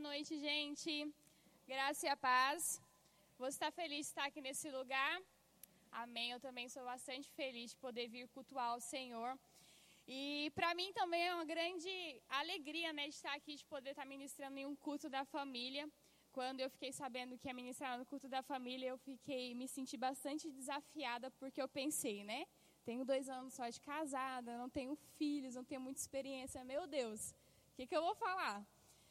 noite, gente. Graça e a paz. Você está feliz de estar aqui nesse lugar? Amém. Eu também sou bastante feliz de poder vir cultuar o Senhor. E para mim também é uma grande alegria, né, de estar aqui, de poder estar ministrando em um culto da família. Quando eu fiquei sabendo que ia ministrar no culto da família, eu fiquei, me senti bastante desafiada, porque eu pensei, né? Tenho dois anos só de casada, não tenho filhos, não tenho muita experiência. Meu Deus, o que, que eu vou falar?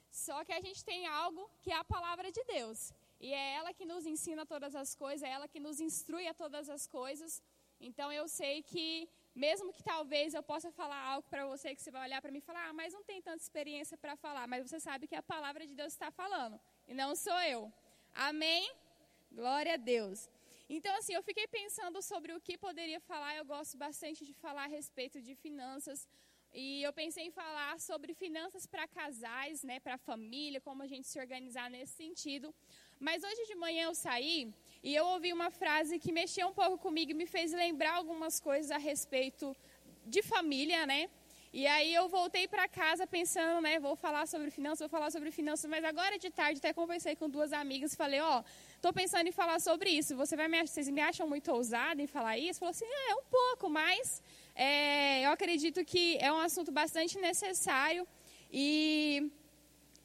Só que a gente tem algo que é a palavra de Deus. E é ela que nos ensina todas as coisas, é ela que nos instrui a todas as coisas. Então eu sei que, mesmo que talvez eu possa falar algo para você que você vai olhar para mim e falar, ah, mas não tem tanta experiência para falar, mas você sabe que a palavra de Deus está falando, e não sou eu. Amém? Glória a Deus. Então, assim, eu fiquei pensando sobre o que poderia falar. Eu gosto bastante de falar a respeito de finanças, e eu pensei em falar sobre finanças para casais, né, para família, como a gente se organizar nesse sentido. Mas hoje de manhã eu saí e eu ouvi uma frase que mexeu um pouco comigo e me fez lembrar algumas coisas a respeito de família, né? E aí eu voltei para casa pensando, né, vou falar sobre finanças, vou falar sobre finanças, mas agora de tarde até conversei com duas amigas e falei, ó, oh, tô pensando em falar sobre isso. Você vai me, vocês me acham muito ousada em falar isso? Falou assim, é, um pouco, mas é, eu acredito que é um assunto bastante necessário e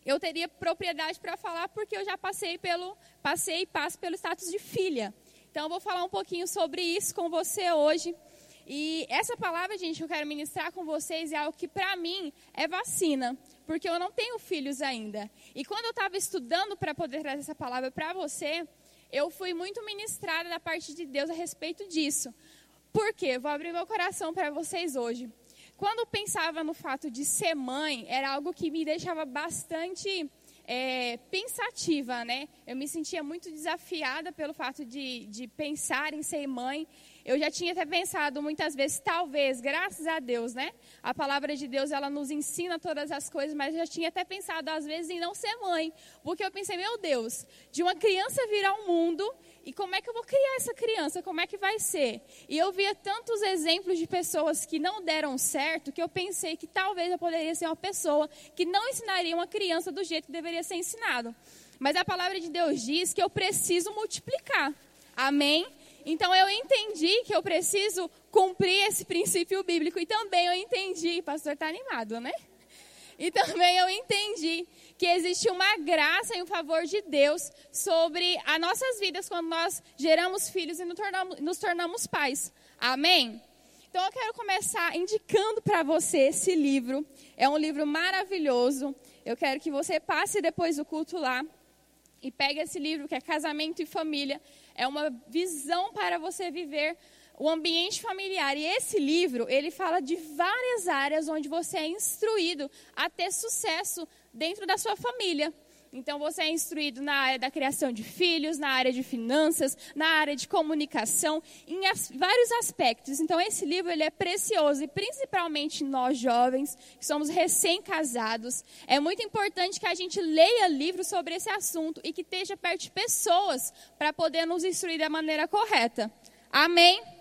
eu teria propriedade para falar porque eu já passei pelo passei e passo pelo status de filha. Então eu vou falar um pouquinho sobre isso com você hoje. E essa palavra, gente, que eu quero ministrar com vocês é algo que para mim é vacina, porque eu não tenho filhos ainda. E quando eu estava estudando para poder trazer essa palavra para você, eu fui muito ministrada da parte de Deus a respeito disso. Por quê? Vou abrir meu coração para vocês hoje. Quando eu pensava no fato de ser mãe, era algo que me deixava bastante é, pensativa, né? Eu me sentia muito desafiada pelo fato de, de pensar em ser mãe. Eu já tinha até pensado muitas vezes, talvez, graças a Deus, né? A palavra de Deus, ela nos ensina todas as coisas, mas eu já tinha até pensado, às vezes, em não ser mãe. Porque eu pensei, meu Deus, de uma criança vir ao mundo e como é que eu vou criar essa criança? Como é que vai ser? E eu via tantos exemplos de pessoas que não deram certo que eu pensei que talvez eu poderia ser uma pessoa que não ensinaria uma criança do jeito que deveria ser ensinado. Mas a palavra de Deus diz que eu preciso multiplicar. Amém? Então eu entendi que eu preciso cumprir esse princípio bíblico e também eu entendi, pastor está animado, né? E também eu entendi que existe uma graça e um favor de Deus sobre as nossas vidas quando nós geramos filhos e nos tornamos, nos tornamos pais. Amém? Então eu quero começar indicando para você esse livro. É um livro maravilhoso. Eu quero que você passe depois do culto lá e pegue esse livro que é Casamento e Família. É uma visão para você viver o ambiente familiar. E esse livro, ele fala de várias áreas onde você é instruído a ter sucesso dentro da sua família. Então você é instruído na área da criação de filhos, na área de finanças, na área de comunicação, em as, vários aspectos. Então esse livro ele é precioso e principalmente nós jovens que somos recém-casados, é muito importante que a gente leia livros sobre esse assunto e que esteja perto de pessoas para poder nos instruir da maneira correta. Amém?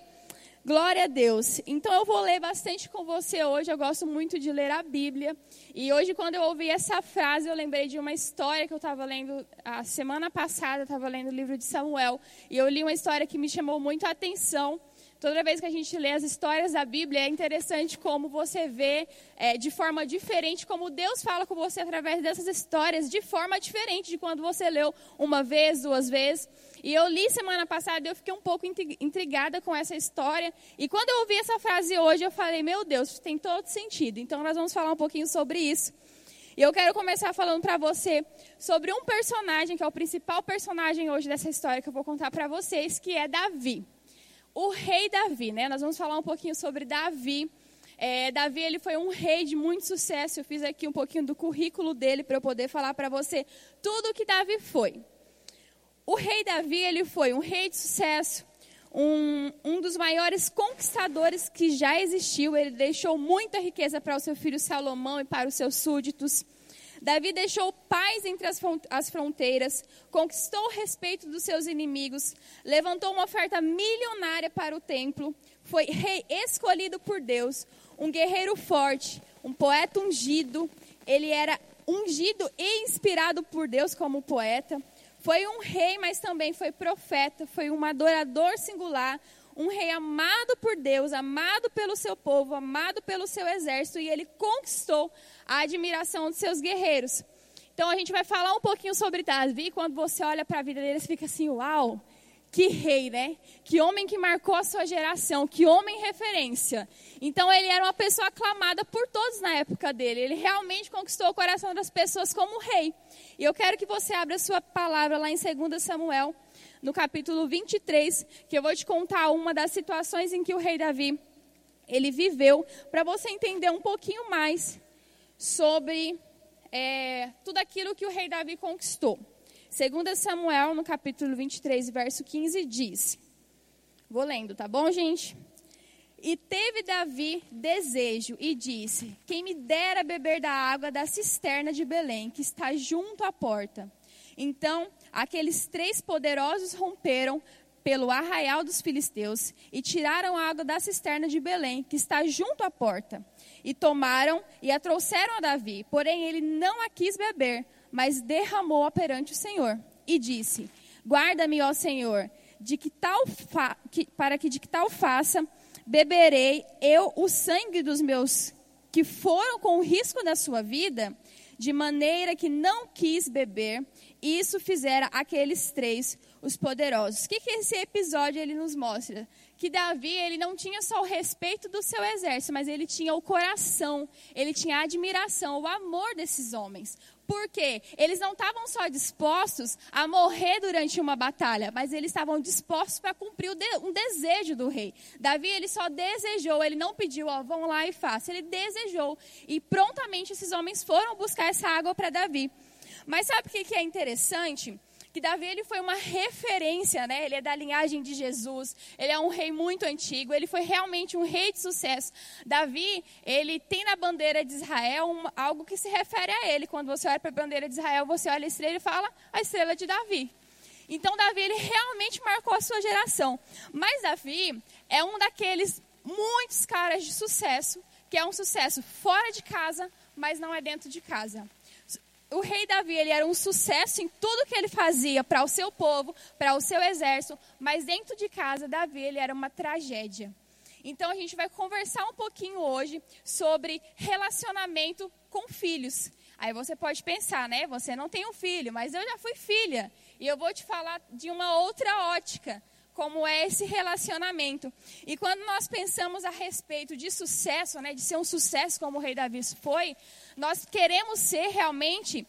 Glória a Deus. Então eu vou ler bastante com você hoje. Eu gosto muito de ler a Bíblia. E hoje, quando eu ouvi essa frase, eu lembrei de uma história que eu estava lendo a semana passada. Eu estava lendo o livro de Samuel. E eu li uma história que me chamou muito a atenção. Toda vez que a gente lê as histórias da Bíblia, é interessante como você vê é, de forma diferente, como Deus fala com você através dessas histórias, de forma diferente de quando você leu uma vez, duas vezes. E eu li semana passada e eu fiquei um pouco intrigada com essa história. E quando eu ouvi essa frase hoje, eu falei, meu Deus, tem todo sentido. Então nós vamos falar um pouquinho sobre isso. E eu quero começar falando para você sobre um personagem, que é o principal personagem hoje dessa história que eu vou contar para vocês, que é Davi. O rei Davi, né? Nós vamos falar um pouquinho sobre Davi. É, Davi ele foi um rei de muito sucesso. Eu fiz aqui um pouquinho do currículo dele para eu poder falar para você tudo o que Davi foi. O rei Davi, ele foi um rei de sucesso, um, um dos maiores conquistadores que já existiu. Ele deixou muita riqueza para o seu filho Salomão e para os seus súditos. Davi deixou paz entre as fronteiras, conquistou o respeito dos seus inimigos, levantou uma oferta milionária para o templo, foi rei escolhido por Deus, um guerreiro forte, um poeta ungido. Ele era ungido e inspirado por Deus como poeta. Foi um rei, mas também foi profeta, foi um adorador singular, um rei amado por Deus, amado pelo seu povo, amado pelo seu exército, e ele conquistou a admiração de seus guerreiros. Então a gente vai falar um pouquinho sobre Davi. Quando você olha para a vida dele, você fica assim: uau, que rei, né? Que homem que marcou a sua geração, que homem referência. Então ele era uma pessoa aclamada por todos na época dele. Ele realmente conquistou o coração das pessoas como rei. E eu quero que você abra a sua palavra lá em 2 Samuel, no capítulo 23, que eu vou te contar uma das situações em que o rei Davi ele viveu, para você entender um pouquinho mais sobre é, tudo aquilo que o rei Davi conquistou. 2 Samuel, no capítulo 23, verso 15, diz: Vou lendo, tá bom, gente? E teve Davi desejo e disse: Quem me dera beber da água da cisterna de Belém, que está junto à porta. Então, aqueles três poderosos romperam pelo arraial dos filisteus e tiraram a água da cisterna de Belém, que está junto à porta. E tomaram e a trouxeram a Davi, porém ele não a quis beber, mas derramou-a perante o Senhor e disse: Guarda-me, ó Senhor, de que tal que, para que de que tal faça beberei eu o sangue dos meus que foram com o risco da sua vida, de maneira que não quis beber. Isso fizera aqueles três os poderosos. O que, que esse episódio ele nos mostra? Que Davi ele não tinha só o respeito do seu exército, mas ele tinha o coração, ele tinha a admiração, o amor desses homens. Por quê? Eles não estavam só dispostos a morrer durante uma batalha, mas eles estavam dispostos para cumprir um desejo do rei. Davi, ele só desejou, ele não pediu, ó, vão lá e façam. Ele desejou. E prontamente esses homens foram buscar essa água para Davi. Mas sabe o que é interessante? Que Davi ele foi uma referência, né? Ele é da linhagem de Jesus, ele é um rei muito antigo, ele foi realmente um rei de sucesso. Davi, ele tem na bandeira de Israel um, algo que se refere a ele. Quando você olha para a bandeira de Israel, você olha a estrela e fala a estrela de Davi. Então Davi ele realmente marcou a sua geração. Mas Davi é um daqueles muitos caras de sucesso, que é um sucesso fora de casa, mas não é dentro de casa o rei Davi ele era um sucesso em tudo que ele fazia para o seu povo, para o seu exército, mas dentro de casa Davi ele era uma tragédia. Então a gente vai conversar um pouquinho hoje sobre relacionamento com filhos. Aí você pode pensar, né? Você não tem um filho, mas eu já fui filha. E eu vou te falar de uma outra ótica como é esse relacionamento. E quando nós pensamos a respeito de sucesso, né, de ser um sucesso como o rei Davi foi, nós queremos ser realmente,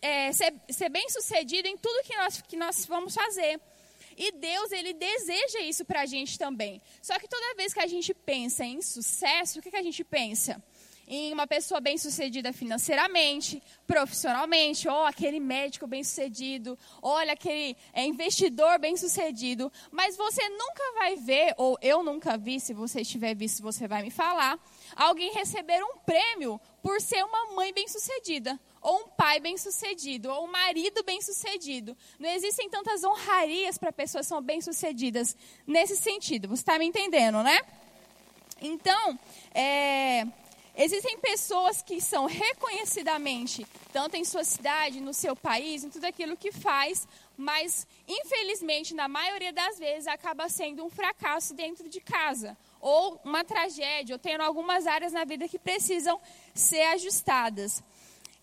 é, ser, ser bem sucedido em tudo que nós, que nós vamos fazer. E Deus, Ele deseja isso para a gente também. Só que toda vez que a gente pensa em sucesso, o que, que a gente pensa? Em uma pessoa bem-sucedida financeiramente, profissionalmente, ou aquele médico bem-sucedido, olha aquele é, investidor bem-sucedido, mas você nunca vai ver, ou eu nunca vi, se você estiver visto, você vai me falar, alguém receber um prêmio por ser uma mãe bem-sucedida, ou um pai bem-sucedido, ou um marido bem-sucedido. Não existem tantas honrarias para pessoas que são bem-sucedidas nesse sentido. Você está me entendendo, né? Então, é, Existem pessoas que são reconhecidamente, tanto em sua cidade, no seu país, em tudo aquilo que faz, mas infelizmente, na maioria das vezes, acaba sendo um fracasso dentro de casa, ou uma tragédia, ou tendo algumas áreas na vida que precisam ser ajustadas.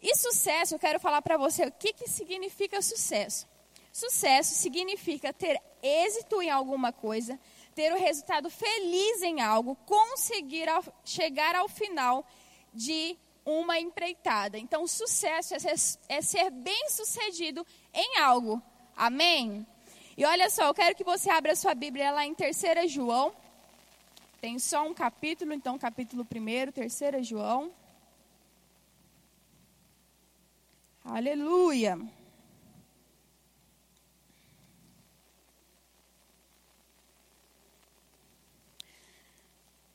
E sucesso, eu quero falar para você o que, que significa sucesso. Sucesso significa ter êxito em alguma coisa, ter o resultado feliz em algo, conseguir ao, chegar ao final de uma empreitada. Então, sucesso é ser, é ser bem sucedido em algo. Amém? E olha só, eu quero que você abra sua Bíblia lá em 3 João. Tem só um capítulo, então capítulo 1, 3 João. Aleluia.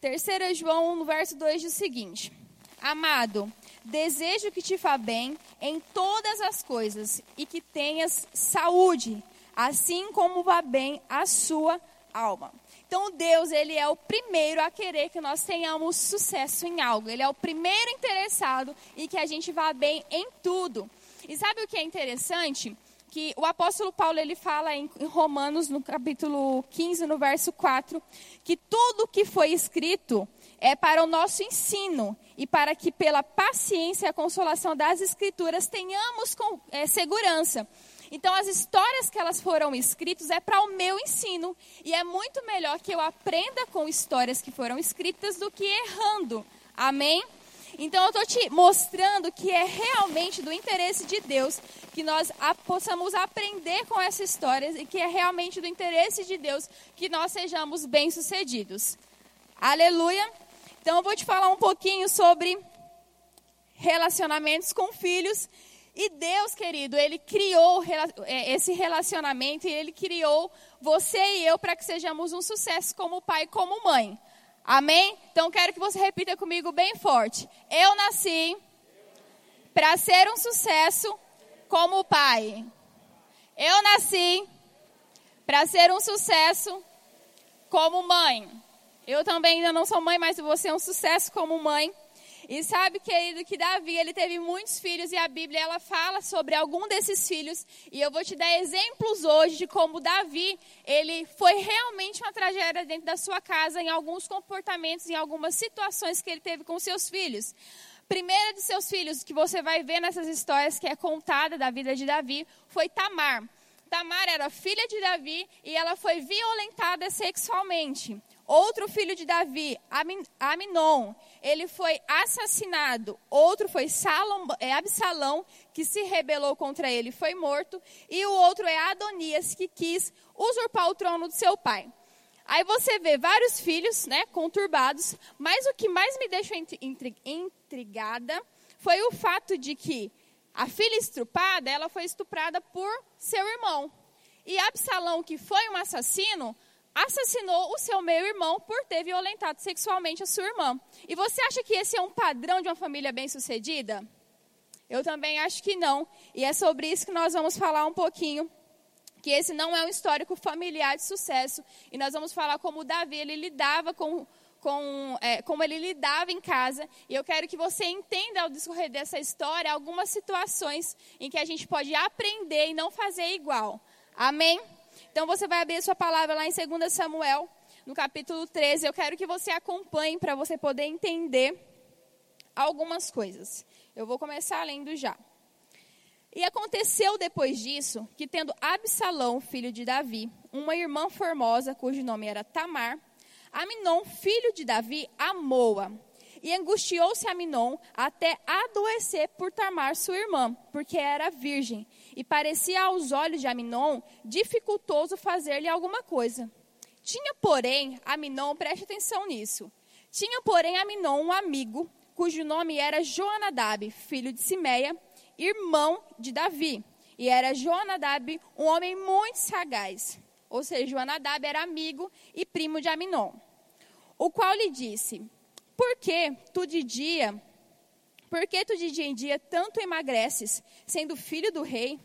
3 João, no verso 2, diz o seguinte: Amado, desejo que te vá bem em todas as coisas e que tenhas saúde, assim como vá bem a sua alma. Então Deus, ele é o primeiro a querer que nós tenhamos sucesso em algo. Ele é o primeiro interessado em que a gente vá bem em tudo. E sabe o que é interessante? Que o apóstolo Paulo ele fala em Romanos no capítulo 15, no verso 4, que tudo que foi escrito é para o nosso ensino e para que pela paciência e a consolação das escrituras tenhamos com, é, segurança. Então, as histórias que elas foram escritas é para o meu ensino. E é muito melhor que eu aprenda com histórias que foram escritas do que errando. Amém? Então, eu estou te mostrando que é realmente do interesse de Deus que nós a, possamos aprender com essas histórias e que é realmente do interesse de Deus que nós sejamos bem-sucedidos. Aleluia! Então, eu vou te falar um pouquinho sobre relacionamentos com filhos e Deus, querido, Ele criou é, esse relacionamento e Ele criou você e eu para que sejamos um sucesso como pai e como mãe. Amém? Então quero que você repita comigo bem forte. Eu nasci para ser um sucesso como pai. Eu nasci para ser um sucesso como mãe. Eu também ainda não sou mãe, mas você é um sucesso como mãe. E sabe, querido, que Davi, ele teve muitos filhos e a Bíblia, ela fala sobre algum desses filhos. E eu vou te dar exemplos hoje de como Davi, ele foi realmente uma tragédia dentro da sua casa, em alguns comportamentos, em algumas situações que ele teve com seus filhos. Primeira de seus filhos, que você vai ver nessas histórias que é contada da vida de Davi, foi Tamar. Tamar era filha de Davi e ela foi violentada sexualmente. Outro filho de Davi, Aminon, ele foi assassinado. Outro foi Salom, é Absalão, que se rebelou contra ele, foi morto. E o outro é Adonias, que quis usurpar o trono do seu pai. Aí você vê vários filhos, né, conturbados, mas o que mais me deixou intrigada foi o fato de que a filha estrupada, ela foi estuprada por seu irmão. E Absalão, que foi um assassino, assassinou o seu meio-irmão por ter violentado sexualmente a sua irmã. E você acha que esse é um padrão de uma família bem-sucedida? Eu também acho que não. E é sobre isso que nós vamos falar um pouquinho. Que esse não é um histórico familiar de sucesso. E nós vamos falar como Davi ele lidava com, com é, como ele lidava em casa. E eu quero que você entenda ao discorrer dessa história algumas situações em que a gente pode aprender e não fazer igual. Amém? Então você vai abrir sua palavra lá em 2 Samuel, no capítulo 13. Eu quero que você acompanhe para você poder entender algumas coisas. Eu vou começar lendo já. E aconteceu depois disso que, tendo Absalão, filho de Davi, uma irmã formosa, cujo nome era Tamar, Aminon, filho de Davi, amou-a. E angustiou-se Aminon até adoecer por Tamar, sua irmã, porque era virgem, e parecia aos olhos de Aminon dificultoso fazer-lhe alguma coisa. Tinha, porém, Aminon, preste atenção nisso, tinha, porém, Aminon um amigo, cujo nome era Joanadab, filho de Simeia, irmão de Davi. E era Joanadab um homem muito sagaz. Ou seja, Joanadab era amigo e primo de Aminon. O qual lhe disse: Por que tu de dia por que tu de dia em dia tanto emagreces, sendo filho do rei?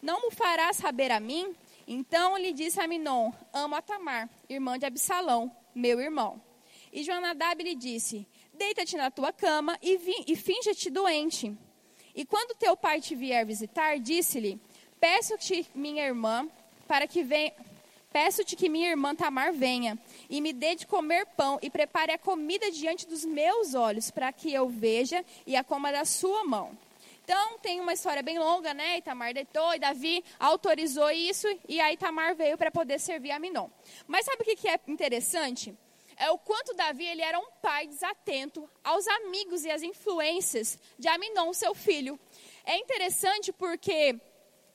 Não me farás saber a mim? Então lhe disse a Minon, amo a Tamar, irmã de Absalão, meu irmão. E Jonadab lhe disse, deita-te na tua cama e, e finja-te doente. E quando teu pai te vier visitar, disse-lhe, peço-te, minha irmã, para que venha Peço-te que minha irmã Tamar venha e me dê de comer pão e prepare a comida diante dos meus olhos, para que eu veja e a coma da sua mão. Então, tem uma história bem longa, né? E Tamar deitou e Davi autorizou isso, e aí Tamar veio para poder servir a Minon. Mas sabe o que é interessante? É o quanto Davi ele era um pai desatento aos amigos e às influências de Aminon, seu filho. É interessante porque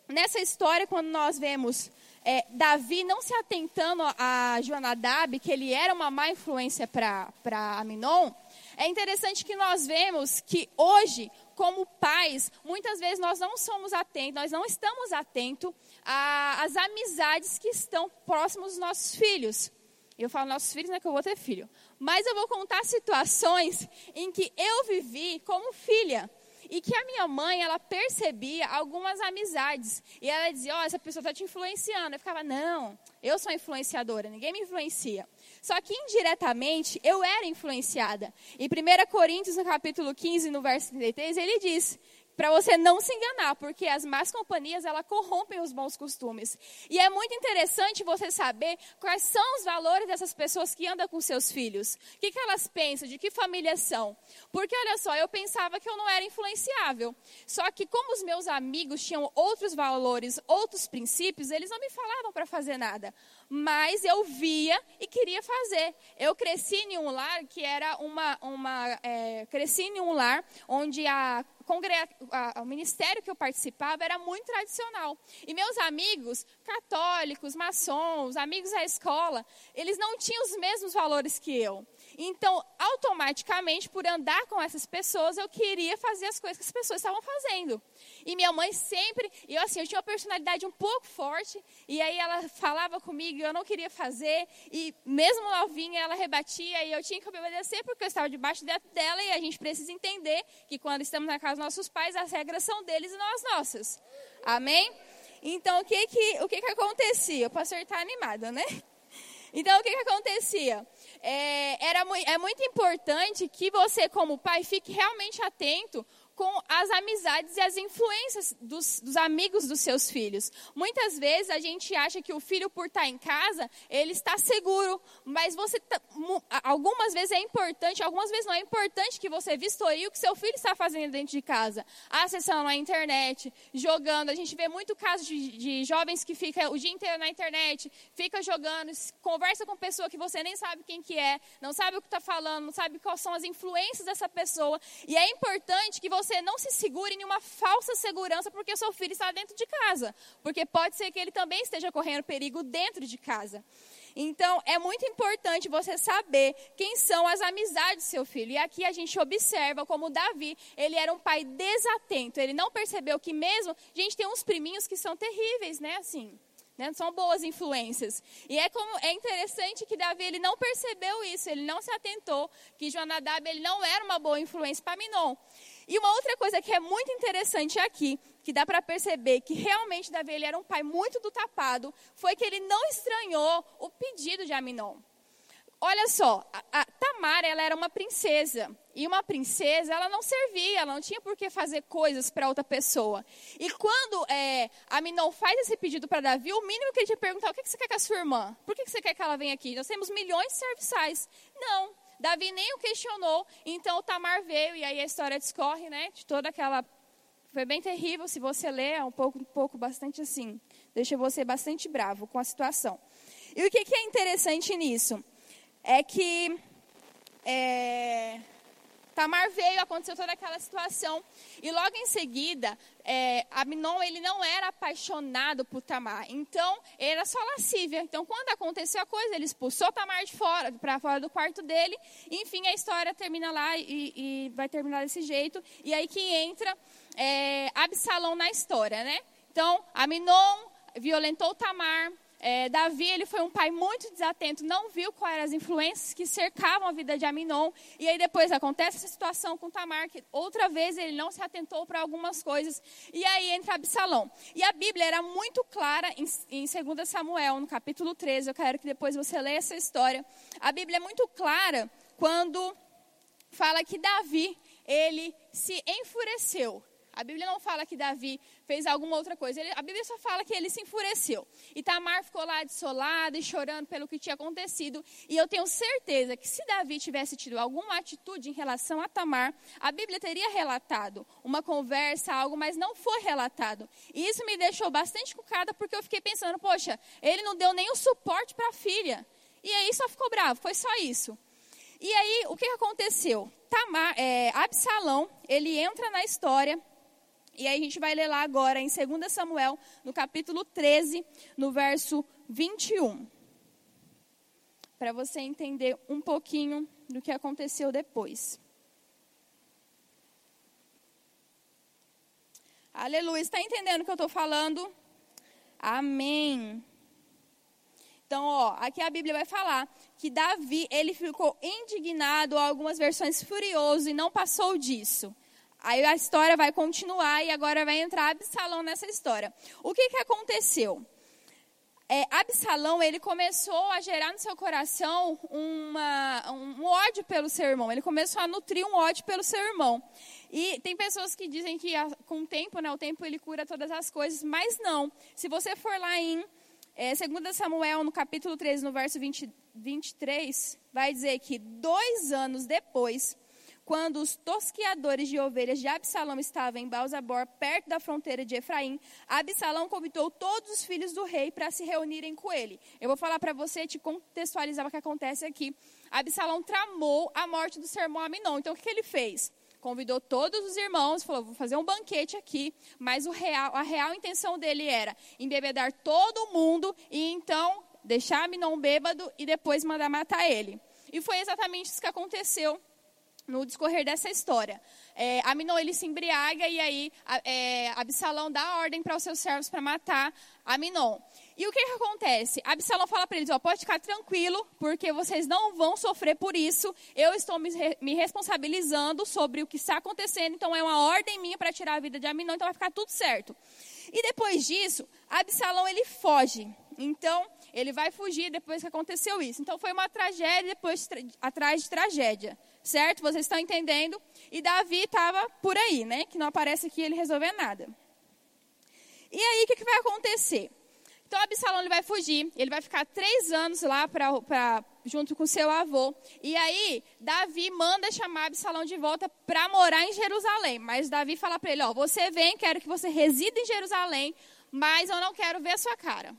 nessa história, quando nós vemos é, Davi não se atentando a Jonadab, que ele era uma má influência para Aminon, é interessante que nós vemos que hoje, como pais, muitas vezes nós não somos atentos, nós não estamos atentos às amizades que estão próximos dos nossos filhos. Eu falo nossos filhos, não é que eu vou ter filho. Mas eu vou contar situações em que eu vivi como filha. E que a minha mãe, ela percebia algumas amizades. E ela dizia, ó, oh, essa pessoa está te influenciando. Eu ficava, não, eu sou influenciadora, ninguém me influencia. Só que indiretamente eu era influenciada. Em 1 Coríntios, no capítulo 15, no verso 33, ele diz: para você não se enganar, porque as más companhias, ela corrompem os bons costumes. E é muito interessante você saber quais são os valores dessas pessoas que andam com seus filhos. O que, que elas pensam, de que família são. Porque, olha só, eu pensava que eu não era influenciável. Só que como os meus amigos tinham outros valores, outros princípios, eles não me falavam para fazer nada. Mas eu via e queria fazer. Eu cresci em um lar que era uma... uma é, cresci em um lar onde a o ministério que eu participava era muito tradicional. E meus amigos católicos, maçons, amigos da escola, eles não tinham os mesmos valores que eu. Então, automaticamente, por andar com essas pessoas, eu queria fazer as coisas que as pessoas estavam fazendo. E minha mãe sempre, eu assim, eu tinha uma personalidade um pouco forte, e aí ela falava comigo e eu não queria fazer, e mesmo novinha ela rebatia e eu tinha que obedecer porque eu estava debaixo dela e a gente precisa entender que quando estamos na casa dos nossos pais, as regras são deles e não as nossas. Amém? Então, o que que, o que, que acontecia? O pastor está animado, né? Então, o que, que acontecia? É, era, é muito importante que você, como pai, fique realmente atento com as amizades e as influências dos, dos, amigos dos seus filhos. Muitas vezes a gente acha que o filho, por estar em casa, ele está seguro, mas você tá, algumas vezes é importante, algumas vezes não é importante que você vistorie o que seu filho está fazendo dentro de casa, acessando a internet, jogando. A gente vê muito caso de, de jovens que ficam o dia inteiro na internet, fica jogando, conversa com pessoa que você nem sabe quem que é, não sabe o que está falando, não sabe quais são as influências dessa pessoa, e é importante que você você não se segure em uma falsa segurança porque o seu filho está dentro de casa. Porque pode ser que ele também esteja correndo perigo dentro de casa. Então, é muito importante você saber quem são as amizades do seu filho. E aqui a gente observa como Davi, ele era um pai desatento. Ele não percebeu que mesmo, gente, tem uns priminhos que são terríveis, né, assim. Né? São boas influências. E é, como, é interessante que Davi ele não percebeu isso, ele não se atentou que Jonadab ele não era uma boa influência para Minon. E uma outra coisa que é muito interessante aqui, que dá para perceber que realmente Davi ele era um pai muito do tapado, foi que ele não estranhou o pedido de Aminon. Olha só, a, a Tamar ela era uma princesa. E uma princesa, ela não servia, ela não tinha por que fazer coisas para outra pessoa. E quando é, Aminon faz esse pedido para Davi, o mínimo que ele que perguntar, o que, que você quer com a sua irmã? Por que, que você quer que ela venha aqui? Nós temos milhões de serviçais. Não, Davi nem o questionou, então o Tamar veio, e aí a história discorre, né? De toda aquela. Foi bem terrível, se você ler, é um pouco, um pouco bastante assim. Deixa você bastante bravo com a situação. E o que, que é interessante nisso? É que. É, Tamar veio, aconteceu toda aquela situação. E logo em seguida, é, Aminon, ele não era apaixonado por Tamar. Então, era só lascívia. Então, quando aconteceu a coisa, ele expulsou Tamar de fora, para fora do quarto dele. Enfim, a história termina lá e, e vai terminar desse jeito. E aí que entra é, Absalão na história, né? Então, Aminon violentou Tamar, é, Davi ele foi um pai muito desatento, não viu quais eram as influências que cercavam a vida de Aminon. E aí depois acontece essa situação com Tamar, que outra vez ele não se atentou para algumas coisas. E aí entra Absalão. E a Bíblia era muito clara em, em 2 Samuel, no capítulo 13. Eu quero que depois você leia essa história. A Bíblia é muito clara quando fala que Davi, ele se enfureceu. A Bíblia não fala que Davi fez alguma outra coisa. Ele, a Bíblia só fala que ele se enfureceu. E Tamar ficou lá desolada e chorando pelo que tinha acontecido. E eu tenho certeza que se Davi tivesse tido alguma atitude em relação a Tamar, a Bíblia teria relatado uma conversa, algo, mas não foi relatado. E isso me deixou bastante cucada porque eu fiquei pensando, poxa, ele não deu o suporte para a filha. E aí só ficou bravo, foi só isso. E aí, o que aconteceu? Tamar, é, Absalão, ele entra na história e aí a gente vai ler lá agora em 2 Samuel, no capítulo 13, no verso 21. Para você entender um pouquinho do que aconteceu depois. Aleluia. Está entendendo o que eu estou falando? Amém. Então, ó, aqui a Bíblia vai falar que Davi, ele ficou indignado, algumas versões furioso e não passou disso. Aí a história vai continuar e agora vai entrar Absalão nessa história. O que, que aconteceu? É, Absalão, ele começou a gerar no seu coração uma, um ódio pelo seu irmão. Ele começou a nutrir um ódio pelo seu irmão. E tem pessoas que dizem que com o tempo, né, o tempo ele cura todas as coisas, mas não. Se você for lá em é, 2 Samuel, no capítulo 13, no verso 20, 23, vai dizer que dois anos depois, quando os tosquiadores de ovelhas de Absalão estavam em Balzabor, perto da fronteira de Efraim, Absalão convidou todos os filhos do rei para se reunirem com ele. Eu vou falar para você, te contextualizar o que acontece aqui. Absalão tramou a morte do seu irmão Aminon. Então, o que, que ele fez? convidou todos os irmãos, falou: vou fazer um banquete aqui, mas real, a real intenção dele era embebedar todo mundo e então deixar Aminon bêbado e depois mandar matar ele. E foi exatamente isso que aconteceu no discorrer dessa história. É, Aminon ele se embriaga e aí é, Absalão dá ordem para os seus servos para matar Aminon. E o que, que acontece? Absalão fala para eles: ó, pode ficar tranquilo, porque vocês não vão sofrer por isso. Eu estou me, me responsabilizando sobre o que está acontecendo, então é uma ordem minha para tirar a vida de Aminon, então vai ficar tudo certo. E depois disso, Absalão ele foge. Então, ele vai fugir depois que aconteceu isso. Então, foi uma tragédia depois atrás de tragédia. Certo? Vocês estão entendendo? E Davi estava por aí, né? Que não aparece aqui ele resolver nada. E aí, o que, que vai acontecer? Então Absalão ele vai fugir, ele vai ficar três anos lá pra, pra, junto com seu avô. E aí Davi manda chamar Absalão de volta para morar em Jerusalém. Mas Davi fala para ele: ó, você vem, quero que você resida em Jerusalém, mas eu não quero ver a sua cara.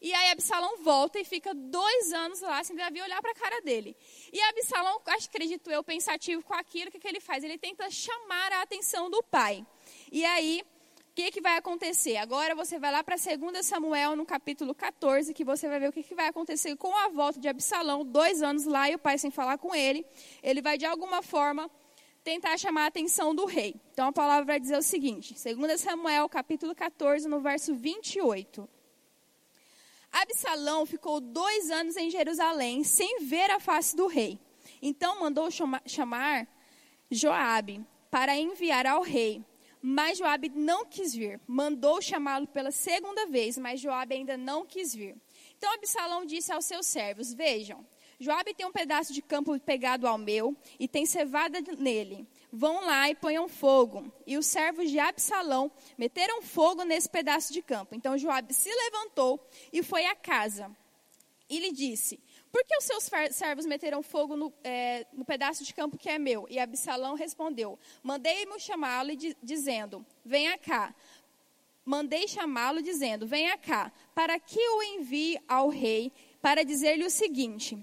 E aí Absalão volta e fica dois anos lá sem Davi olhar para a cara dele. E Absalão, acredito eu, pensativo com aquilo, o que, que ele faz? Ele tenta chamar a atenção do pai. E aí o que, que vai acontecer? Agora você vai lá para 2 Samuel, no capítulo 14, que você vai ver o que, que vai acontecer com a volta de Absalão, dois anos lá e o pai sem falar com ele. Ele vai, de alguma forma, tentar chamar a atenção do rei. Então a palavra vai dizer o seguinte: 2 Samuel, capítulo 14, no verso 28. Absalão ficou dois anos em Jerusalém sem ver a face do rei. Então mandou chamar Joabe para enviar ao rei. Mas Joabe não quis vir. Mandou chamá-lo pela segunda vez, mas Joabe ainda não quis vir. Então Absalão disse aos seus servos: Vejam, Joabe tem um pedaço de campo pegado ao meu e tem cevada nele. Vão lá e ponham fogo. E os servos de Absalão meteram fogo nesse pedaço de campo. Então Joabe se levantou e foi à casa. E lhe disse: por que os seus servos meteram fogo no, é, no, pedaço de campo que é meu? E Absalão respondeu: Mandei-mo chamá-lo, dizendo: Venha cá. Mandei chamá-lo, dizendo: Venha cá, para que o envie ao rei, para dizer-lhe o seguinte: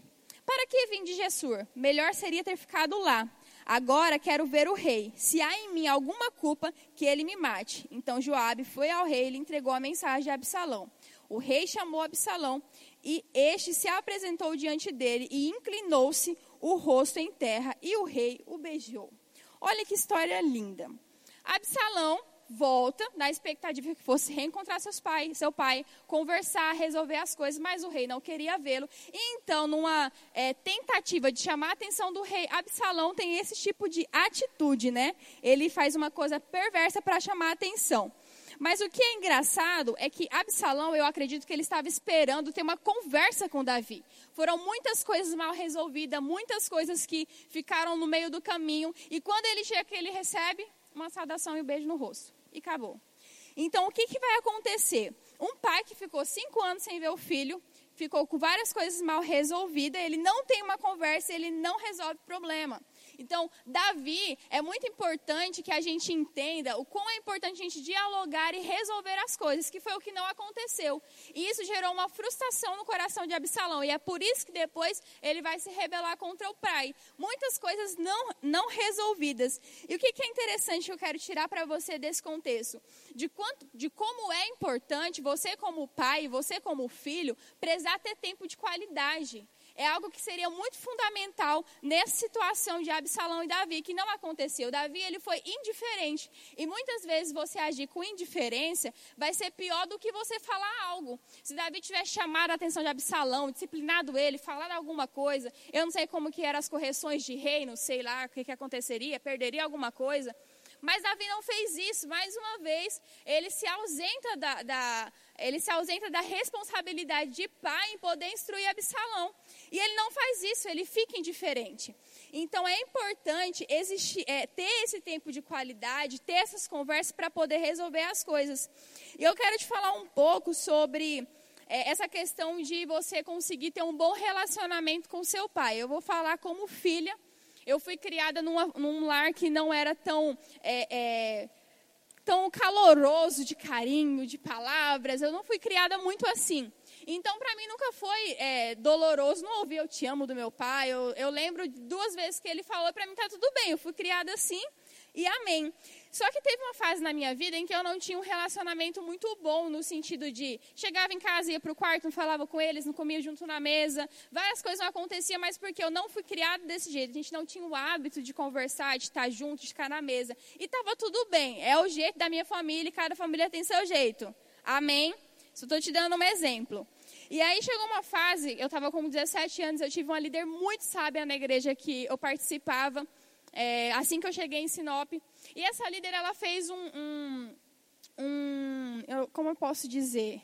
Para que vim de Gessur? Melhor seria ter ficado lá. Agora quero ver o rei. Se há em mim alguma culpa, que ele me mate. Então Joabe foi ao rei e lhe entregou a mensagem a Absalão. O rei chamou Absalão e este se apresentou diante dele e inclinou-se o rosto em terra e o rei o beijou. Olha que história linda. Absalão volta na expectativa que fosse reencontrar seus pais, seu pai, conversar, resolver as coisas, mas o rei não queria vê-lo. Então, numa é, tentativa de chamar a atenção do rei, Absalão tem esse tipo de atitude, né? Ele faz uma coisa perversa para chamar a atenção. Mas o que é engraçado é que Absalão, eu acredito que ele estava esperando ter uma conversa com Davi. Foram muitas coisas mal resolvidas, muitas coisas que ficaram no meio do caminho. E quando ele chega, ele recebe uma saudação e um beijo no rosto. E acabou. Então, o que, que vai acontecer? Um pai que ficou cinco anos sem ver o filho, ficou com várias coisas mal resolvidas, ele não tem uma conversa, ele não resolve o problema. Então, Davi, é muito importante que a gente entenda o quão é importante a gente dialogar e resolver as coisas, que foi o que não aconteceu. E isso gerou uma frustração no coração de Absalão. E é por isso que depois ele vai se rebelar contra o pai. Muitas coisas não, não resolvidas. E o que, que é interessante que eu quero tirar para você desse contexto? De, quanto, de como é importante você, como pai, você, como filho, prezar ter tempo de qualidade é algo que seria muito fundamental nessa situação de Absalão e Davi, que não aconteceu. Davi, ele foi indiferente. E muitas vezes você agir com indiferença vai ser pior do que você falar algo. Se Davi tivesse chamado a atenção de Absalão, disciplinado ele, falado alguma coisa, eu não sei como que eram as correções de reino, sei lá o que, que aconteceria, perderia alguma coisa. Mas Davi não fez isso. Mais uma vez, ele se ausenta da, da ele se ausenta da responsabilidade de pai em poder instruir Absalão. E ele não faz isso, ele fica indiferente. Então é importante existir, é, ter esse tempo de qualidade, ter essas conversas para poder resolver as coisas. E eu quero te falar um pouco sobre é, essa questão de você conseguir ter um bom relacionamento com seu pai. Eu vou falar como filha. Eu fui criada numa, num lar que não era tão, é, é, tão caloroso de carinho, de palavras. Eu não fui criada muito assim. Então, para mim, nunca foi é, doloroso não ouvir eu te amo do meu pai. Eu, eu lembro duas vezes que ele falou para mim, tá tudo bem, eu fui criada assim e amém. Só que teve uma fase na minha vida em que eu não tinha um relacionamento muito bom, no sentido de chegava em casa, ia para o quarto, não falava com eles, não comia junto na mesa, várias coisas não aconteciam, mas porque eu não fui criado desse jeito, a gente não tinha o hábito de conversar, de estar junto, de ficar na mesa. E estava tudo bem, é o jeito da minha família e cada família tem seu jeito. Amém? Só estou te dando um exemplo. E aí chegou uma fase, eu estava com 17 anos, eu tive uma líder muito sábia na igreja que eu participava, é, assim que eu cheguei em Sinop. E essa líder, ela fez um, um, um eu, como eu posso dizer?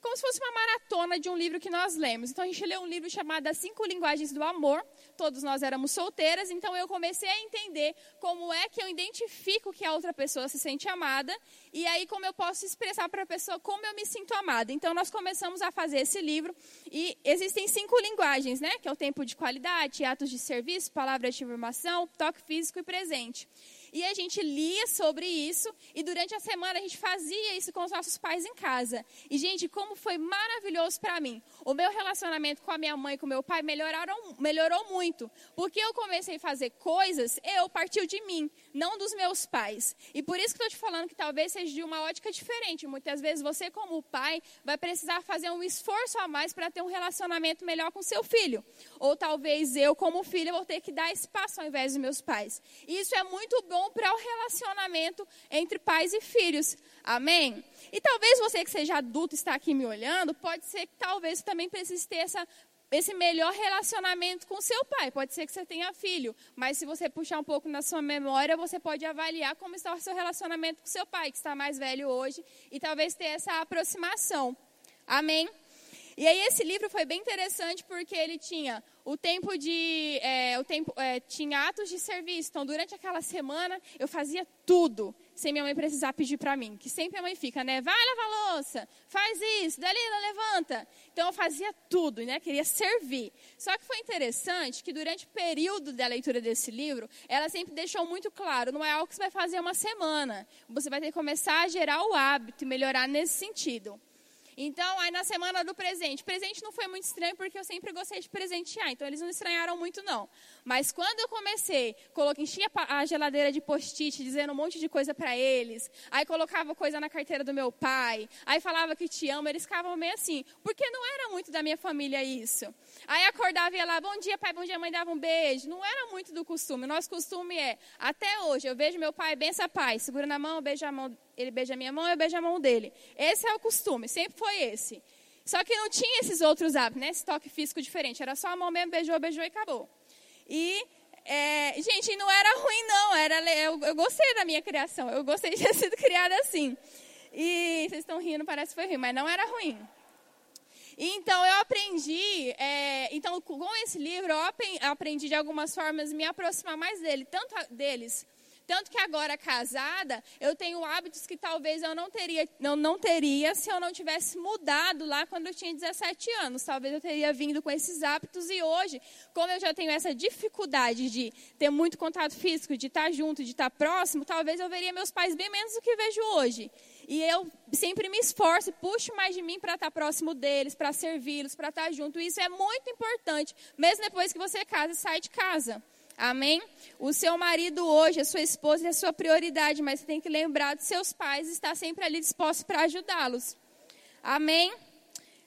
Como se fosse uma maratona de um livro que nós lemos. Então a gente leu um livro chamado As Cinco Linguagens do Amor. Todos nós éramos solteiras, então eu comecei a entender como é que eu identifico que a outra pessoa se sente amada e aí como eu posso expressar para a pessoa como eu me sinto amada. Então nós começamos a fazer esse livro e existem cinco linguagens, né? Que é o tempo de qualidade, atos de serviço, palavra de afirmação, toque físico e presente. E a gente lia sobre isso e durante a semana a gente fazia isso com os nossos pais em casa. E gente, como foi maravilhoso para mim. O meu relacionamento com a minha mãe e com meu pai melhoraram, melhorou muito, porque eu comecei a fazer coisas, eu partiu de mim, não dos meus pais. E por isso que estou te falando que talvez seja de uma ótica diferente. Muitas vezes você, como pai, vai precisar fazer um esforço a mais para ter um relacionamento melhor com seu filho. Ou talvez eu, como filho, vou ter que dar espaço ao invés dos meus pais. E isso é muito bom para o relacionamento entre pais e filhos. Amém? E talvez você que seja adulto está aqui me olhando, pode ser que talvez também precise ter essa esse melhor relacionamento com seu pai. Pode ser que você tenha filho, mas se você puxar um pouco na sua memória, você pode avaliar como está o seu relacionamento com seu pai, que está mais velho hoje, e talvez ter essa aproximação. Amém? E aí esse livro foi bem interessante porque ele tinha o tempo de, é, o tempo, é, tinha atos de serviço. Então durante aquela semana eu fazia tudo sem minha mãe precisar pedir para mim. Que sempre a mãe fica, né? Vai lavar louça, faz isso, Dalila, levanta. Então eu fazia tudo, né? Queria servir. Só que foi interessante que durante o período da leitura desse livro, ela sempre deixou muito claro, não é algo que você vai fazer uma semana. Você vai ter que começar a gerar o hábito e melhorar nesse sentido. Então, aí na semana do presente, presente não foi muito estranho porque eu sempre gostei de presentear, então eles não estranharam muito não. Mas quando eu comecei, coloquei, enchia a geladeira de post-it, dizendo um monte de coisa para eles, aí colocava coisa na carteira do meu pai, aí falava que te amo, eles ficavam meio assim, porque não era muito da minha família isso. Aí acordava e ia lá, bom dia pai, bom dia mãe, dava um beijo. Não era muito do costume, nosso costume é, até hoje, eu vejo meu pai, bença pai, segura na mão, beija a mão ele beija a minha mão, eu beijo a mão dele. Esse é o costume, sempre foi esse. Só que não tinha esses outros hábitos, né? Esse toque físico diferente. Era só a mão mesmo, beijou, beijou e acabou. E, é, gente, não era ruim, não. Era, eu, eu, gostei da minha criação. Eu gostei de ter sido criada assim. E vocês estão rindo, parece que foi ruim, mas não era ruim. Então, eu aprendi, é, então, com esse livro, eu aprendi de algumas formas me aproximar mais dele, tanto deles tanto que agora casada, eu tenho hábitos que talvez eu não teria, não, não teria se eu não tivesse mudado lá quando eu tinha 17 anos. Talvez eu teria vindo com esses hábitos e hoje, como eu já tenho essa dificuldade de ter muito contato físico, de estar junto, de estar próximo, talvez eu veria meus pais bem menos do que vejo hoje. E eu sempre me esforço, puxo mais de mim para estar próximo deles, para servi-los, para estar junto. E isso é muito importante, mesmo depois que você casa e sai de casa. Amém? O seu marido hoje, a sua esposa é a sua prioridade, mas você tem que lembrar dos seus pais e estar sempre ali disposto para ajudá-los. Amém?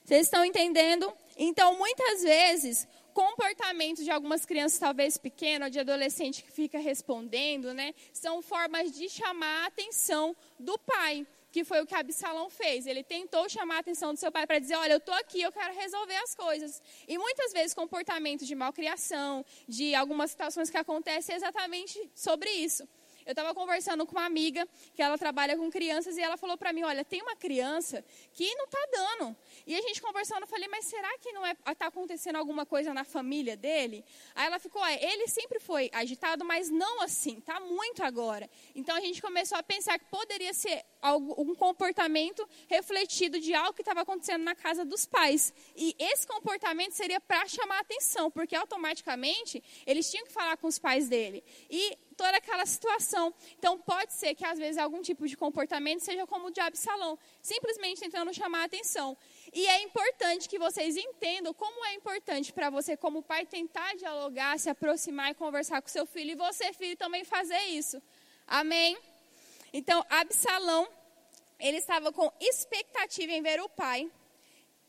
Vocês estão entendendo? Então, muitas vezes, comportamentos de algumas crianças, talvez pequenas, ou de adolescente que fica respondendo, né, são formas de chamar a atenção do pai que foi o que Absalão fez. Ele tentou chamar a atenção do seu pai para dizer: Olha, eu estou aqui, eu quero resolver as coisas. E muitas vezes, comportamentos de malcriação, de algumas situações que acontecem, é exatamente sobre isso. Eu estava conversando com uma amiga que ela trabalha com crianças e ela falou para mim: Olha, tem uma criança que não está dando. E a gente conversando, eu falei: Mas será que não está é, tá acontecendo alguma coisa na família dele? Aí ela ficou: Ele sempre foi agitado, mas não assim, está muito agora. Então a gente começou a pensar que poderia ser um comportamento refletido de algo que estava acontecendo na casa dos pais. E esse comportamento seria para chamar atenção, porque automaticamente eles tinham que falar com os pais dele. E toda aquela situação. Então, pode ser que às vezes algum tipo de comportamento seja como o de Absalão, simplesmente tentando chamar a atenção. E é importante que vocês entendam como é importante para você, como pai, tentar dialogar, se aproximar e conversar com seu filho, e você, filho, também fazer isso. Amém? Então, Absalão, ele estava com expectativa em ver o pai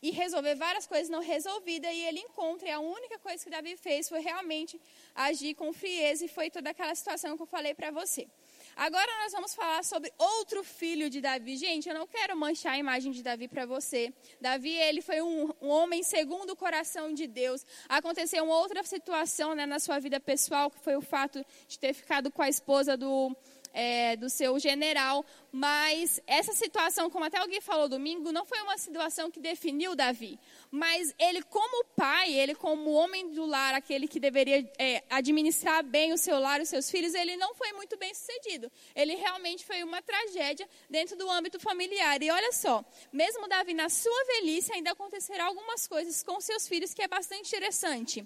e resolver várias coisas não resolvidas, e ele encontra, e a única coisa que Davi fez foi realmente agir com frieza, e foi toda aquela situação que eu falei para você. Agora nós vamos falar sobre outro filho de Davi. Gente, eu não quero manchar a imagem de Davi para você. Davi, ele foi um, um, homem segundo o coração de Deus. Aconteceu uma outra situação né, na sua vida pessoal, que foi o fato de ter ficado com a esposa do, é, do seu general. Mas essa situação, como até alguém falou domingo, não foi uma situação que definiu Davi. Mas ele, como pai, ele, como homem do lar, aquele que deveria é, administrar bem o seu lar os seus filhos, ele não foi muito bem sucedido. Ele realmente foi uma tragédia dentro do âmbito familiar. E olha só, mesmo Davi, na sua velhice, ainda acontecerá algumas coisas com seus filhos que é bastante interessante.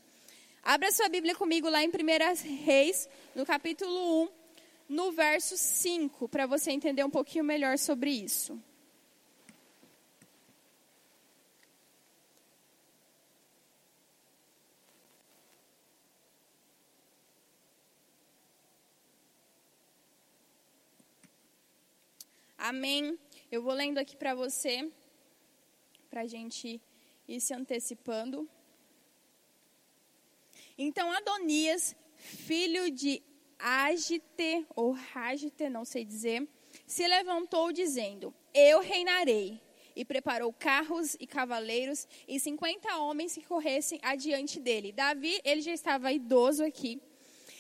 Abra sua Bíblia comigo lá em 1 Reis, no capítulo 1, no verso 5, para você entender um pouquinho melhor sobre isso. Amém. Eu vou lendo aqui para você, para a gente ir se antecipando. Então, Adonias, filho de Agite, ou Ragite, não sei dizer, se levantou dizendo: Eu reinarei. E preparou carros e cavaleiros e cinquenta homens que corressem adiante dele. Davi, ele já estava idoso aqui.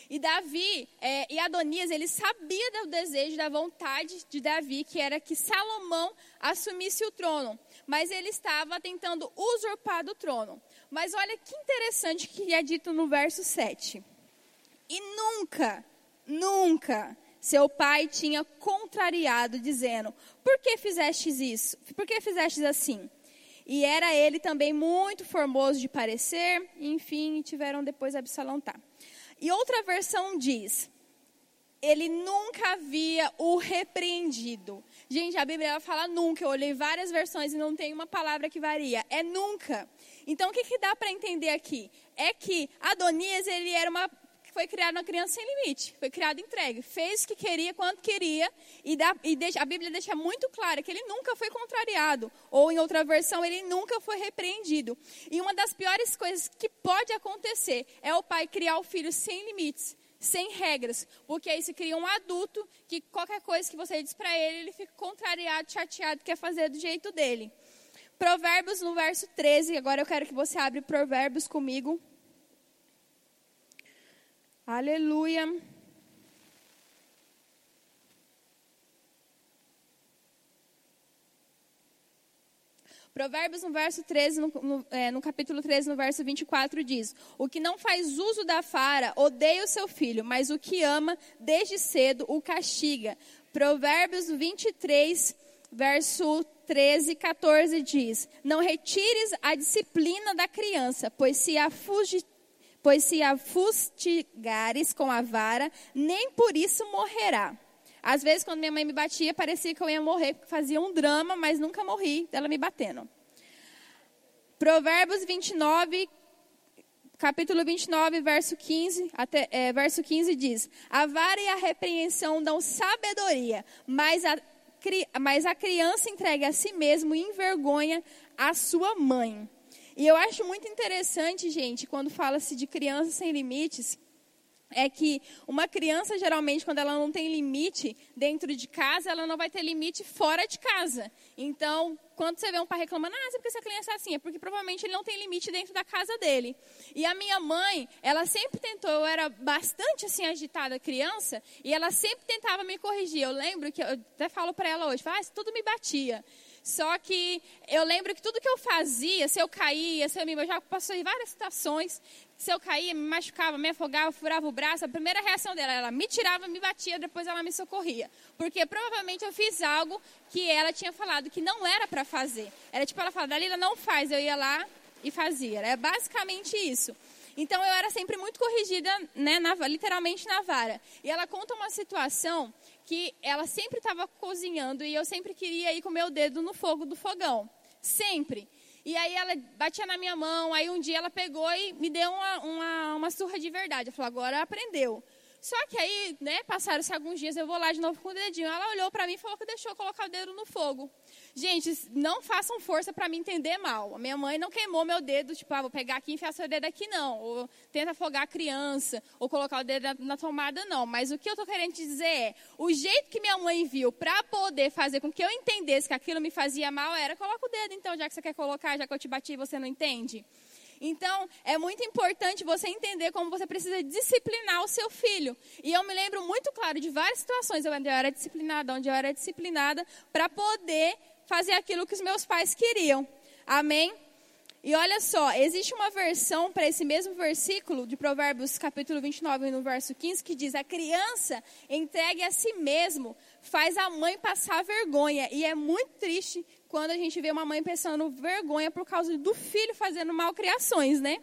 E Davi é, e Adonias, ele sabia do desejo, da vontade de Davi, que era que Salomão assumisse o trono. Mas ele estava tentando usurpar do trono. Mas olha que interessante que é dito no verso 7. E nunca, nunca seu pai tinha contrariado, dizendo: Por que fizestes isso? Por que fizestes assim? E era ele também muito formoso de parecer, enfim, tiveram depois Absalão tá. E outra versão diz: ele nunca havia o repreendido. Gente, a Bíblia ela fala nunca. Eu olhei várias versões e não tem uma palavra que varia. É nunca. Então, o que, que dá para entender aqui? É que Adonias ele era uma foi criado uma criança sem limite, foi criado entregue, fez o que queria, quando queria, e, dá, e deixa, a Bíblia deixa muito claro que ele nunca foi contrariado, ou em outra versão, ele nunca foi repreendido. E uma das piores coisas que pode acontecer é o pai criar o filho sem limites, sem regras, porque aí se cria um adulto que qualquer coisa que você diz para ele, ele fica contrariado, chateado, quer fazer do jeito dele. Provérbios no verso 13, agora eu quero que você abra Provérbios comigo. Aleluia. Provérbios no verso 13, no, no, é, no, capítulo 13, no verso 24, diz: O que não faz uso da fara odeia o seu filho, mas o que ama desde cedo o castiga. Provérbios 23, verso 13 e 14 diz: Não retires a disciplina da criança, pois se a fugir Pois se a fustigares com a vara, nem por isso morrerá. Às vezes, quando minha mãe me batia, parecia que eu ia morrer, porque fazia um drama, mas nunca morri dela me batendo. Provérbios 29, capítulo 29, verso 15, até, é, verso 15 diz: A vara e a repreensão dão sabedoria, mas a, mas a criança entrega a si mesmo e envergonha a sua mãe. E eu acho muito interessante, gente, quando fala-se de crianças sem limites, é que uma criança, geralmente, quando ela não tem limite dentro de casa, ela não vai ter limite fora de casa. Então, quando você vê um pai reclamando, ah, porque essa criança é assim, é porque provavelmente ele não tem limite dentro da casa dele. E a minha mãe, ela sempre tentou, eu era bastante assim agitada criança, e ela sempre tentava me corrigir. Eu lembro que, eu até falo para ela hoje, faz, ah, tudo me batia. Só que eu lembro que tudo que eu fazia, se eu caía, se eu me eu já passei várias situações, se eu caía, me machucava, me afogava, furava o braço, a primeira reação dela, ela me tirava, me batia, depois ela me socorria. Porque provavelmente eu fiz algo que ela tinha falado que não era para fazer. Era tipo, ela falava, Dalila, não faz. Eu ia lá e fazia. É basicamente isso. Então eu era sempre muito corrigida, né, na, literalmente na vara. E ela conta uma situação que ela sempre estava cozinhando e eu sempre queria ir com meu dedo no fogo do fogão. Sempre. E aí ela batia na minha mão, aí um dia ela pegou e me deu uma, uma, uma surra de verdade. Eu falei, agora aprendeu. Só que aí, né, passaram-se alguns dias, eu vou lá de novo com o dedinho. Ela olhou para mim e falou que deixou eu colocar o dedo no fogo. Gente, não façam força para me entender mal. A minha mãe não queimou meu dedo, tipo, ah, vou pegar aqui e enfiar seu dedo aqui, não. Ou tenta afogar a criança, ou colocar o dedo na, na tomada, não. Mas o que eu estou querendo dizer é, o jeito que minha mãe viu para poder fazer com que eu entendesse que aquilo me fazia mal era, coloca o dedo então, já que você quer colocar, já que eu te bati e você não entende. Então, é muito importante você entender como você precisa disciplinar o seu filho. E eu me lembro muito claro de várias situações onde eu era disciplinada, onde eu era disciplinada, para poder fazer aquilo que os meus pais queriam. Amém? E olha só, existe uma versão para esse mesmo versículo de Provérbios capítulo 29, no verso 15, que diz: A criança entregue a si mesmo faz a mãe passar vergonha. E é muito triste quando a gente vê uma mãe pensando vergonha por causa do filho fazendo malcriações, né?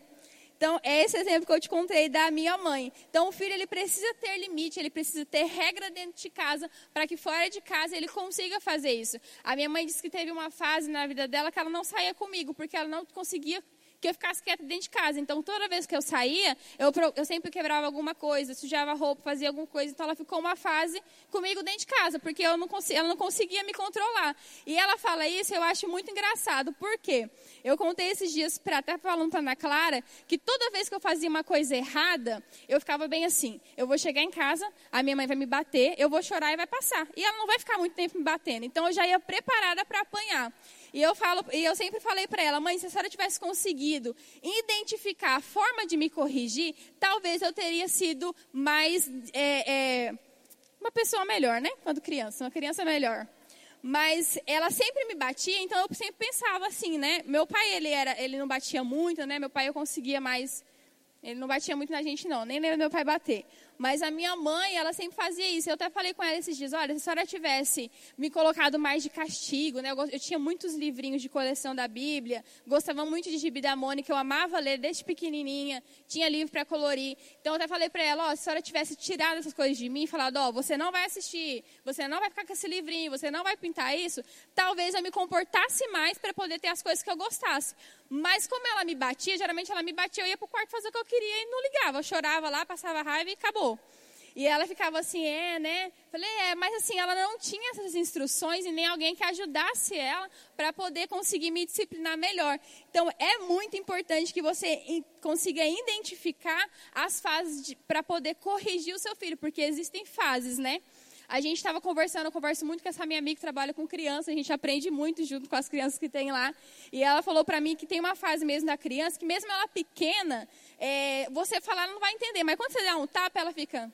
Então, é esse exemplo que eu te contei da minha mãe. Então, o filho ele precisa ter limite, ele precisa ter regra dentro de casa, para que fora de casa ele consiga fazer isso. A minha mãe disse que teve uma fase na vida dela que ela não saía comigo, porque ela não conseguia que eu ficasse quieta dentro de casa. Então, toda vez que eu saía, eu, eu sempre quebrava alguma coisa, sujava roupa, fazia alguma coisa. Então, ela ficou uma fase comigo dentro de casa, porque eu não ela não conseguia me controlar. E ela fala isso, eu acho muito engraçado. Por quê? Eu contei esses dias, pra, até falando para Ana Clara, que toda vez que eu fazia uma coisa errada, eu ficava bem assim. Eu vou chegar em casa, a minha mãe vai me bater, eu vou chorar e vai passar. E ela não vai ficar muito tempo me batendo. Então, eu já ia preparada para apanhar. E eu falo, e eu sempre falei para ela, mãe, se a senhora tivesse conseguido identificar a forma de me corrigir, talvez eu teria sido mais é, é, uma pessoa melhor, né? Quando criança, uma criança melhor. Mas ela sempre me batia, então eu sempre pensava assim, né? Meu pai ele era, ele não batia muito, né? Meu pai eu conseguia mais ele não batia muito na gente, não. Nem lembro meu pai bater. Mas a minha mãe, ela sempre fazia isso. Eu até falei com ela esses dias: olha, se a senhora tivesse me colocado mais de castigo, né? Eu, eu tinha muitos livrinhos de coleção da Bíblia. Gostava muito de Gibi da Mônica. Eu amava ler desde pequenininha. Tinha livro para colorir. Então eu até falei para ela: ó, se a senhora tivesse tirado essas coisas de mim, falado: ó, você não vai assistir, você não vai ficar com esse livrinho, você não vai pintar isso, talvez eu me comportasse mais para poder ter as coisas que eu gostasse. Mas como ela me batia, geralmente ela me batia, eu ia pro quarto fazer o que eu queria e não ligava. Eu chorava lá, passava raiva e acabou. E ela ficava assim, é, né? Falei, é, mas assim, ela não tinha essas instruções e nem alguém que ajudasse ela para poder conseguir me disciplinar melhor. Então, é muito importante que você consiga identificar as fases para poder corrigir o seu filho, porque existem fases, né? A gente estava conversando, eu converso muito com essa minha amiga que trabalha com criança, a gente aprende muito junto com as crianças que tem lá. E ela falou para mim que tem uma fase mesmo da criança, que mesmo ela pequena, é, você falar não vai entender, mas quando você dá um tapa, ela fica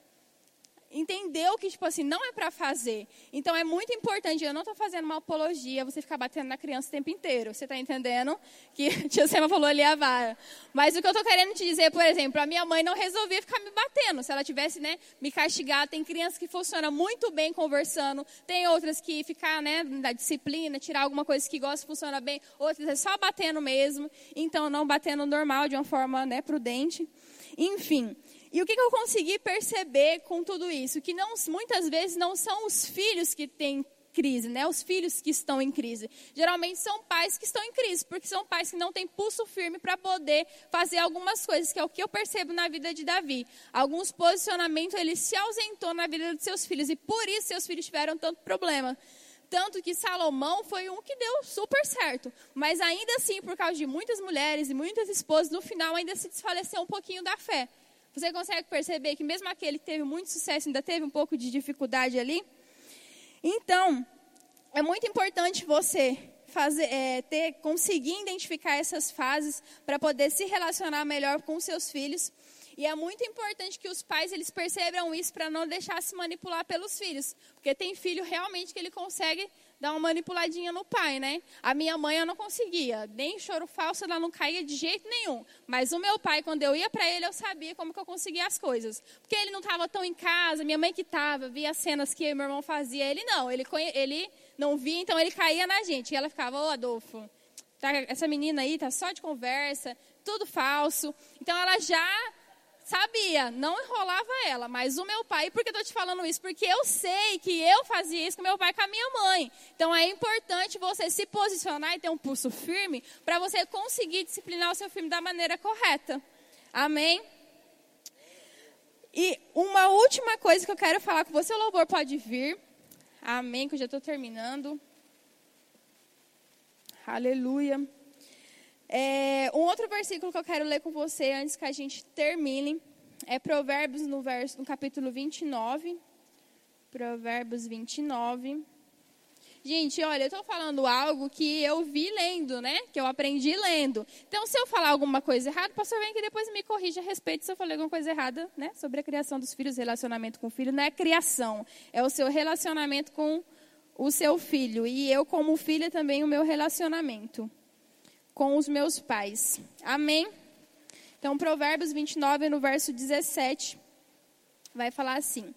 entendeu que, tipo assim, não é para fazer. Então, é muito importante, eu não estou fazendo uma apologia, você ficar batendo na criança o tempo inteiro. Você está entendendo? Que tia Sema falou ali a vara. Mas o que eu estou querendo te dizer, por exemplo, a minha mãe não resolvia ficar me batendo. Se ela tivesse, né, me castigado, tem crianças que funcionam muito bem conversando, tem outras que ficar, né, da disciplina, tirar alguma coisa que gosta, funciona bem, outras é só batendo mesmo. Então, não batendo normal, de uma forma, né, prudente. Enfim, e o que, que eu consegui perceber com tudo isso? Que não, muitas vezes não são os filhos que têm crise, né? Os filhos que estão em crise. Geralmente são pais que estão em crise, porque são pais que não têm pulso firme para poder fazer algumas coisas, que é o que eu percebo na vida de Davi. Alguns posicionamentos ele se ausentou na vida de seus filhos e por isso seus filhos tiveram tanto problema. Tanto que Salomão foi um que deu super certo. Mas ainda assim, por causa de muitas mulheres e muitas esposas, no final ainda se desfaleceu um pouquinho da fé. Você consegue perceber que mesmo aquele que teve muito sucesso ainda teve um pouco de dificuldade ali? Então, é muito importante você fazer, é, ter, conseguir identificar essas fases para poder se relacionar melhor com seus filhos. E é muito importante que os pais eles percebam isso para não deixar se manipular pelos filhos, porque tem filho realmente que ele consegue dar uma manipuladinha no pai, né? A minha mãe eu não conseguia, nem choro falso ela não caía de jeito nenhum. Mas o meu pai, quando eu ia para ele, eu sabia como que eu conseguia as coisas. Porque ele não estava tão em casa, minha mãe que estava, via as cenas que meu irmão fazia, ele não, ele, ele não via, então ele caía na gente. E ela ficava, ô Adolfo, tá, essa menina aí tá só de conversa, tudo falso. Então ela já Sabia, não enrolava ela, mas o meu pai, por que eu estou te falando isso? Porque eu sei que eu fazia isso com meu pai e com a minha mãe. Então é importante você se posicionar e ter um pulso firme para você conseguir disciplinar o seu filho da maneira correta. Amém? E uma última coisa que eu quero falar com você, o louvor pode vir. Amém, que eu já estou terminando. Aleluia. É, um outro versículo que eu quero ler com você antes que a gente termine é Provérbios no, verso, no capítulo 29. Provérbios 29. Gente, olha, eu estou falando algo que eu vi lendo, né? Que eu aprendi lendo. Então, se eu falar alguma coisa errada, o pastor vem que depois me corrija a respeito se eu falei alguma coisa errada, né? Sobre a criação dos filhos, relacionamento com o filho. Não é criação, é o seu relacionamento com o seu filho. E eu, como filha, também o meu relacionamento com os meus pais. Amém? Então, Provérbios 29, no verso 17, vai falar assim: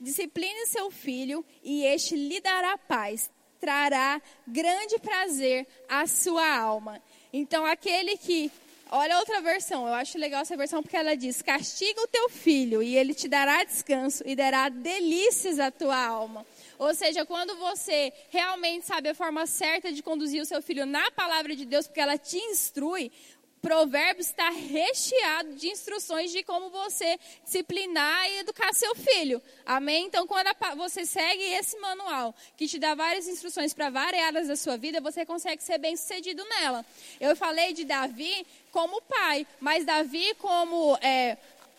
Discipline seu filho, e este lhe dará paz, trará grande prazer à sua alma. Então, aquele que. Olha outra versão, eu acho legal essa versão porque ela diz: Castiga o teu filho, e ele te dará descanso e dará delícias à tua alma. Ou seja, quando você realmente sabe a forma certa de conduzir o seu filho na palavra de Deus, porque ela te instrui, Provérbios está recheado de instruções de como você disciplinar e educar seu filho. Amém? Então, quando você segue esse manual, que te dá várias instruções para várias áreas da sua vida, você consegue ser bem sucedido nela. Eu falei de Davi como pai, mas Davi como é,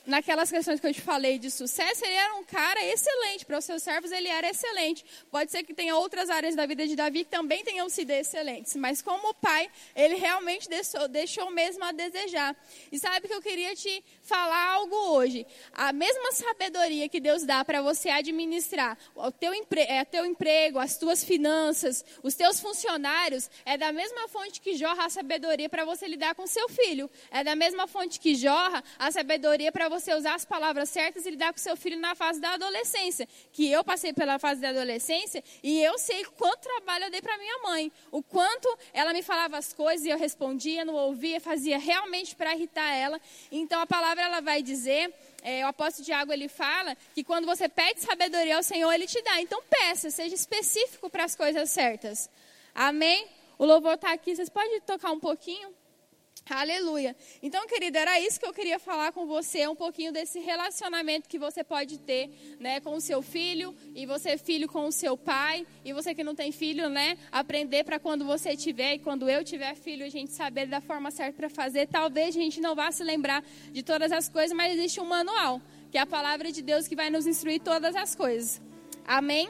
naquelas questões que eu te falei de sucesso, ele era um cara excelente. Para os seus servos, ele era excelente. Pode ser que tenha outras áreas da vida de Davi que também tenham sido excelentes. Mas como pai, ele realmente deixou, deixou mesmo a desejar. E sabe que eu queria te falar algo hoje. A mesma sabedoria que Deus dá para você administrar o teu, empre é, teu emprego, as tuas finanças, os teus funcionários, é da mesma fonte que jorra a sabedoria para você lidar com seu filho. É da mesma fonte que jorra a sabedoria para você você usar as palavras certas e lidar com seu filho na fase da adolescência. Que eu passei pela fase da adolescência e eu sei quanto trabalho eu dei para minha mãe. O quanto ela me falava as coisas e eu respondia, não ouvia, fazia realmente para irritar ela. Então a palavra ela vai dizer é, o apóstolo Tiago ele fala que quando você pede sabedoria ao Senhor, ele te dá. Então peça, seja específico para as coisas certas. Amém? O louvor está aqui, vocês podem tocar um pouquinho? Aleluia. Então, querido, era isso que eu queria falar com você, um pouquinho desse relacionamento que você pode ter, né, com o seu filho, e você filho com o seu pai, e você que não tem filho, né, aprender para quando você tiver e quando eu tiver filho, a gente saber da forma certa para fazer. Talvez a gente não vá se lembrar de todas as coisas, mas existe um manual, que é a palavra de Deus que vai nos instruir todas as coisas. Amém?